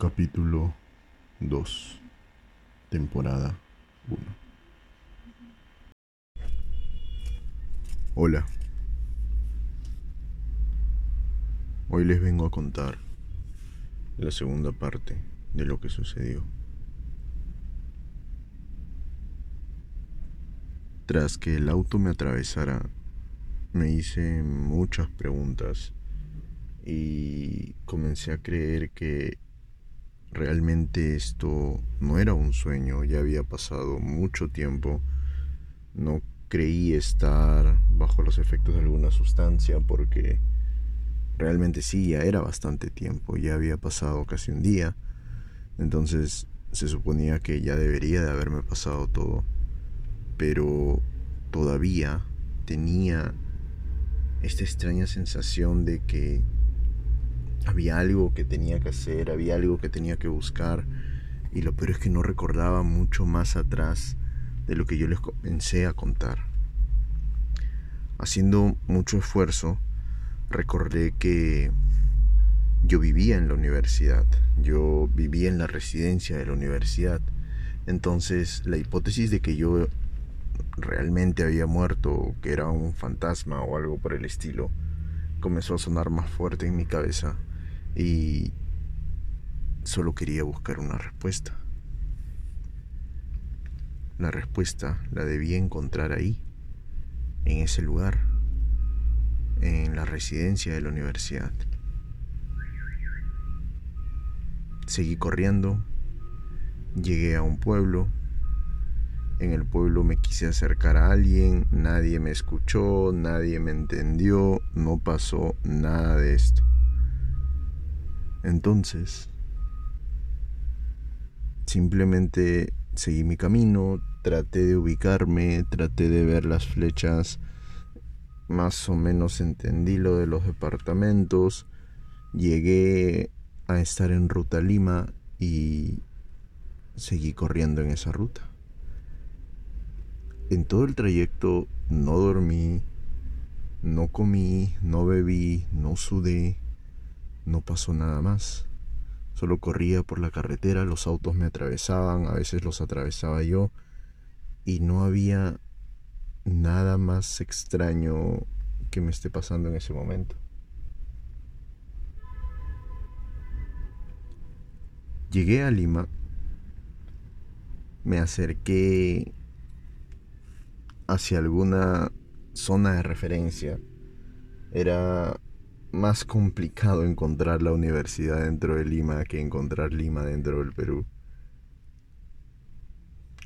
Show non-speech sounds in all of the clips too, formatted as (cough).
Capítulo 2 Temporada 1 Hola. Hoy les vengo a contar la segunda parte de lo que sucedió. Tras que el auto me atravesara, me hice muchas preguntas y comencé a creer que realmente esto no era un sueño, ya había pasado mucho tiempo, no creí estar bajo los efectos de alguna sustancia porque realmente sí, ya era bastante tiempo, ya había pasado casi un día, entonces se suponía que ya debería de haberme pasado todo, pero todavía tenía esta extraña sensación de que había algo que tenía que hacer, había algo que tenía que buscar. Y lo peor es que no recordaba mucho más atrás de lo que yo les comencé a contar. Haciendo mucho esfuerzo, recordé que yo vivía en la universidad, yo vivía en la residencia de la universidad. Entonces la hipótesis de que yo realmente había muerto, que era un fantasma o algo por el estilo, comenzó a sonar más fuerte en mi cabeza y solo quería buscar una respuesta. La respuesta la debía encontrar ahí, en ese lugar, en la residencia de la universidad. Seguí corriendo, llegué a un pueblo, en el pueblo me quise acercar a alguien, nadie me escuchó, nadie me entendió, no pasó nada de esto. Entonces, simplemente seguí mi camino, traté de ubicarme, traté de ver las flechas, más o menos entendí lo de los departamentos, llegué a estar en ruta Lima y seguí corriendo en esa ruta. En todo el trayecto no dormí, no comí, no bebí, no sudé, no pasó nada más. Solo corría por la carretera, los autos me atravesaban, a veces los atravesaba yo, y no había nada más extraño que me esté pasando en ese momento. Llegué a Lima, me acerqué hacia alguna zona de referencia. Era más complicado encontrar la universidad dentro de Lima que encontrar Lima dentro del Perú.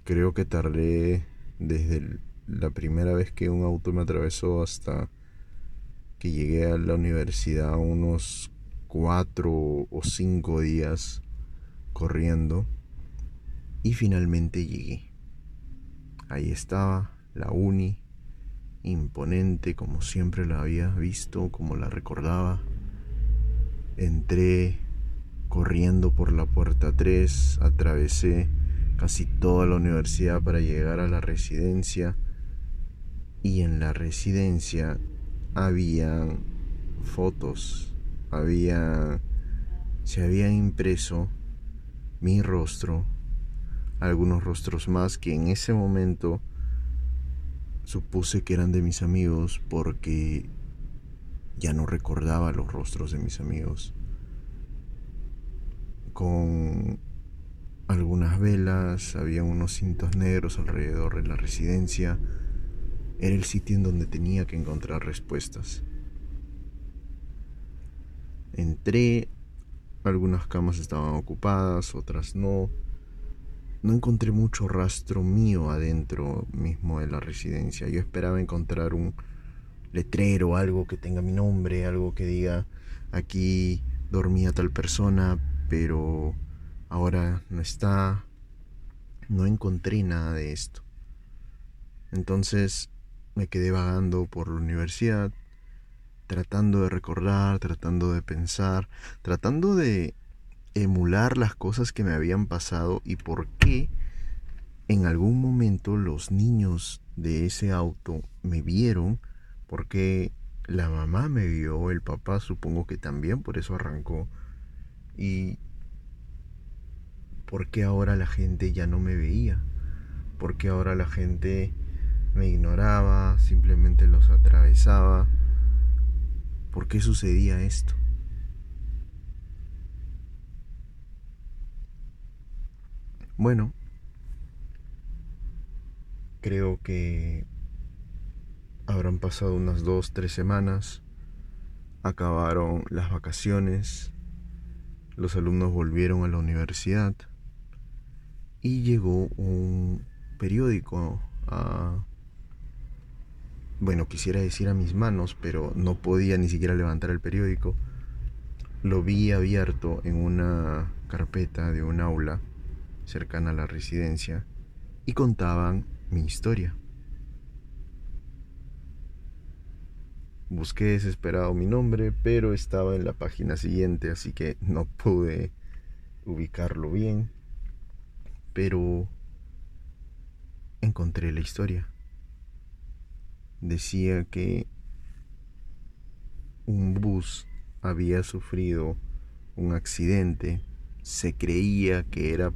Creo que tardé desde la primera vez que un auto me atravesó hasta que llegué a la universidad unos cuatro o cinco días corriendo y finalmente llegué. Ahí estaba la uni imponente como siempre la había visto, como la recordaba. Entré corriendo por la puerta 3, atravesé casi toda la universidad para llegar a la residencia y en la residencia había fotos, había se había impreso mi rostro, algunos rostros más que en ese momento Supuse que eran de mis amigos porque ya no recordaba los rostros de mis amigos. Con algunas velas, había unos cintos negros alrededor de la residencia. Era el sitio en donde tenía que encontrar respuestas. Entré, algunas camas estaban ocupadas, otras no no encontré mucho rastro mío adentro mismo de la residencia. Yo esperaba encontrar un letrero, algo que tenga mi nombre, algo que diga aquí dormía tal persona, pero ahora no está. No encontré nada de esto. Entonces me quedé vagando por la universidad, tratando de recordar, tratando de pensar, tratando de emular las cosas que me habían pasado y por qué en algún momento los niños de ese auto me vieron, porque la mamá me vio, el papá supongo que también, por eso arrancó. Y ¿por qué ahora la gente ya no me veía? ¿Por qué ahora la gente me ignoraba, simplemente los atravesaba? ¿Por qué sucedía esto? Bueno, creo que habrán pasado unas dos, tres semanas, acabaron las vacaciones, los alumnos volvieron a la universidad y llegó un periódico a... Bueno, quisiera decir a mis manos, pero no podía ni siquiera levantar el periódico. Lo vi abierto en una carpeta de un aula cercana a la residencia y contaban mi historia. Busqué desesperado mi nombre, pero estaba en la página siguiente, así que no pude ubicarlo bien. Pero encontré la historia. Decía que un bus había sufrido un accidente. Se creía que era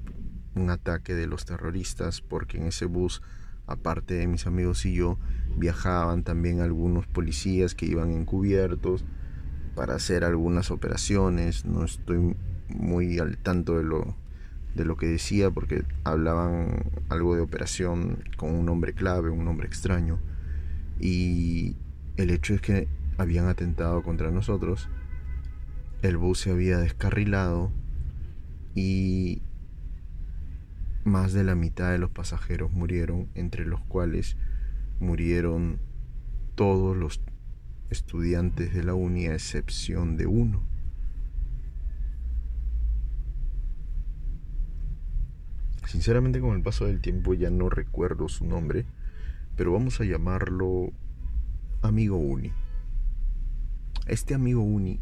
un ataque de los terroristas porque en ese bus, aparte de mis amigos y yo, viajaban también algunos policías que iban encubiertos para hacer algunas operaciones. No estoy muy al tanto de lo, de lo que decía porque hablaban algo de operación con un nombre clave, un nombre extraño. Y el hecho es que habían atentado contra nosotros. El bus se había descarrilado y más de la mitad de los pasajeros murieron, entre los cuales murieron todos los estudiantes de la uni a excepción de uno. Sinceramente con el paso del tiempo ya no recuerdo su nombre, pero vamos a llamarlo amigo Uni. Este amigo Uni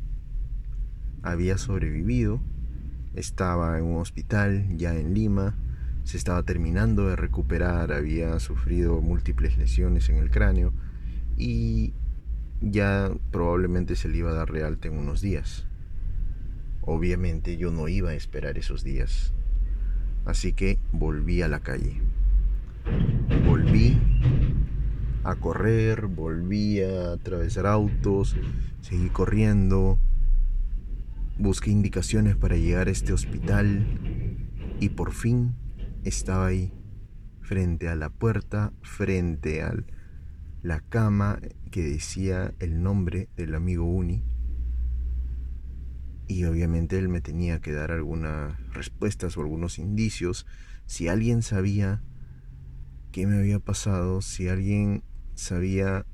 había sobrevivido, estaba en un hospital ya en Lima, se estaba terminando de recuperar, había sufrido múltiples lesiones en el cráneo y ya probablemente se le iba a dar realta en unos días. Obviamente yo no iba a esperar esos días, así que volví a la calle. Volví a correr, volví a atravesar autos, seguí corriendo, busqué indicaciones para llegar a este hospital y por fin estaba ahí, frente a la puerta, frente a la cama que decía el nombre del amigo Uni. Y obviamente él me tenía que dar algunas respuestas o algunos indicios. Si alguien sabía qué me había pasado, si alguien sabía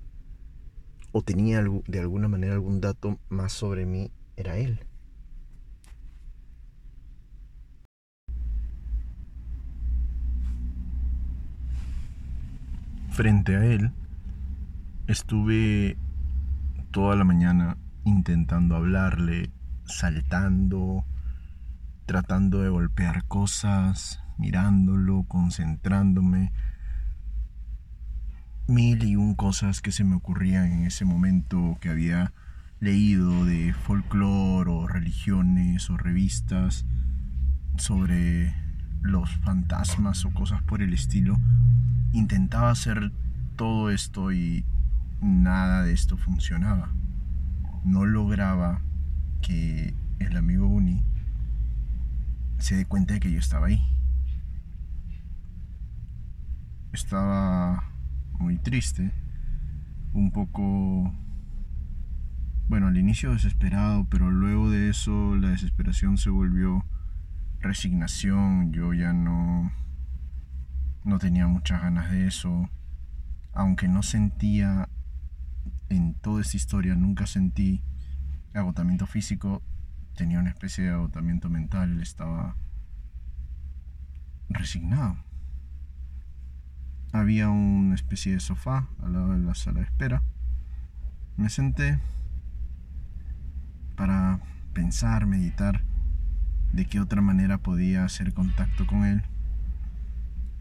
o tenía de alguna manera algún dato más sobre mí, era él. Frente a él estuve toda la mañana intentando hablarle, saltando, tratando de golpear cosas, mirándolo, concentrándome. Mil y un cosas que se me ocurrían en ese momento que había leído de folclore o religiones o revistas sobre los fantasmas o cosas por el estilo intentaba hacer todo esto y nada de esto funcionaba. No lograba que el amigo Uni se dé cuenta de que yo estaba ahí. Estaba muy triste, un poco, bueno, al inicio desesperado, pero luego de eso la desesperación se volvió resignación, yo ya no no tenía muchas ganas de eso, aunque no sentía en toda esta historia, nunca sentí agotamiento físico, tenía una especie de agotamiento mental, estaba resignado. Había una especie de sofá al lado de la sala de espera. Me senté para pensar, meditar de qué otra manera podía hacer contacto con él.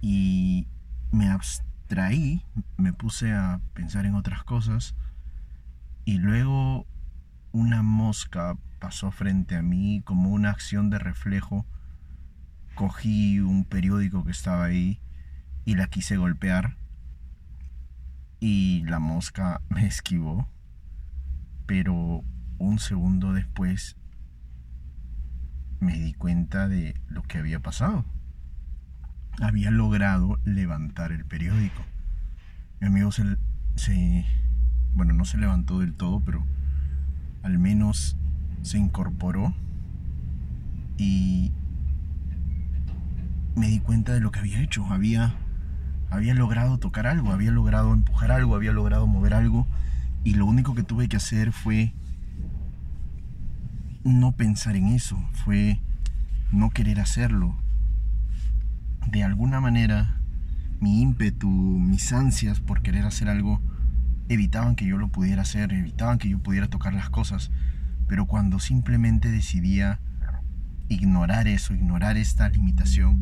Y me abstraí, me puse a pensar en otras cosas y luego una mosca pasó frente a mí como una acción de reflejo, cogí un periódico que estaba ahí y la quise golpear y la mosca (laughs) me esquivó, pero un segundo después me di cuenta de lo que había pasado. Había logrado levantar el periódico. Mi amigo se, se bueno, no se levantó del todo, pero al menos se incorporó y me di cuenta de lo que había hecho. Había, había logrado tocar algo, había logrado empujar algo, había logrado mover algo. Y lo único que tuve que hacer fue no pensar en eso, fue no querer hacerlo. De alguna manera, mi ímpetu, mis ansias por querer hacer algo, evitaban que yo lo pudiera hacer, evitaban que yo pudiera tocar las cosas. Pero cuando simplemente decidía ignorar eso, ignorar esta limitación,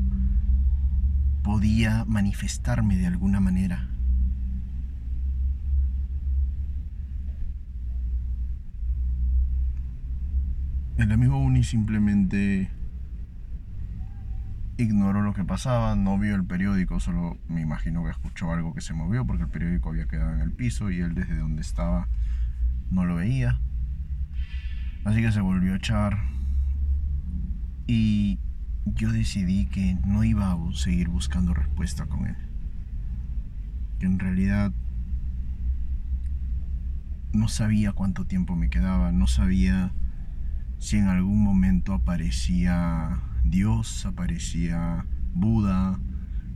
podía manifestarme de alguna manera. El amigo Uni simplemente ignoró lo que pasaba, no vio el periódico, solo me imagino que escuchó algo que se movió porque el periódico había quedado en el piso y él desde donde estaba no lo veía. Así que se volvió a echar y yo decidí que no iba a seguir buscando respuesta con él. Que en realidad no sabía cuánto tiempo me quedaba, no sabía si en algún momento aparecía Dios, aparecía Buda,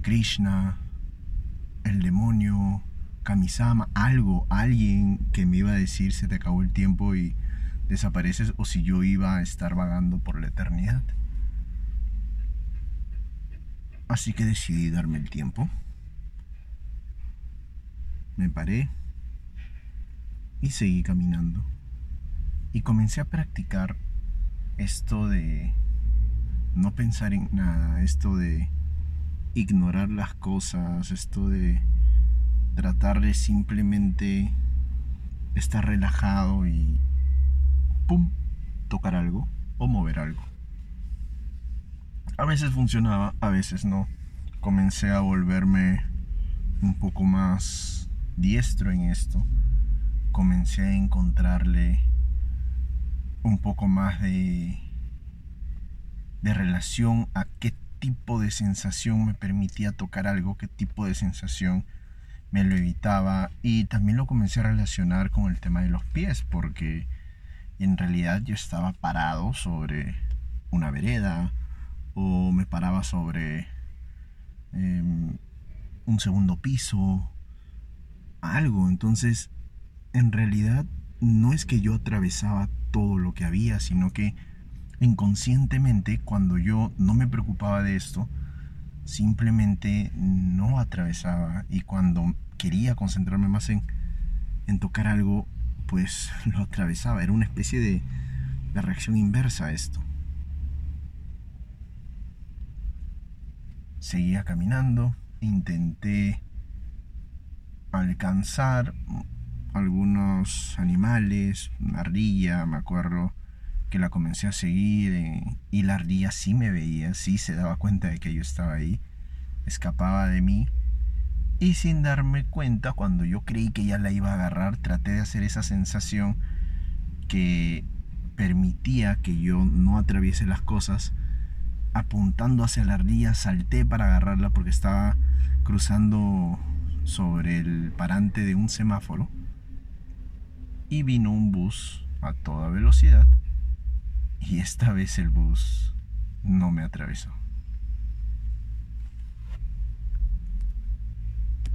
Krishna, el demonio, Kamisama, algo, alguien que me iba a decir se te acabó el tiempo y desapareces o si yo iba a estar vagando por la eternidad. Así que decidí darme el tiempo. Me paré y seguí caminando. Y comencé a practicar esto de no pensar en nada, esto de ignorar las cosas, esto de tratar de simplemente estar relajado y pum, tocar algo o mover algo. A veces funcionaba, a veces no. Comencé a volverme un poco más diestro en esto. Comencé a encontrarle un poco más de, de relación a qué tipo de sensación me permitía tocar algo, qué tipo de sensación me lo evitaba y también lo comencé a relacionar con el tema de los pies porque en realidad yo estaba parado sobre una vereda o me paraba sobre em, un segundo piso, algo. Entonces, en realidad no es que yo atravesaba todo lo que había, sino que inconscientemente cuando yo no me preocupaba de esto, simplemente no atravesaba y cuando quería concentrarme más en, tocar algo, pues (laughs) lo atravesaba. Era una especie de, de reacción inversa a esto. Seguía caminando, intenté alcanzar algunos animales, una ardilla, me acuerdo que la comencé a seguir eh, y la ardilla sí me veía, sí se daba cuenta de que yo estaba ahí, escapaba de mí y sin darme cuenta, cuando yo creí que ya la iba a agarrar, traté de hacer esa sensación que permitía que yo no atraviese las cosas. Apuntando hacia la ardilla, salté para agarrarla porque estaba cruzando sobre el parante de un semáforo y vino un bus a toda velocidad y esta vez el bus no me atravesó.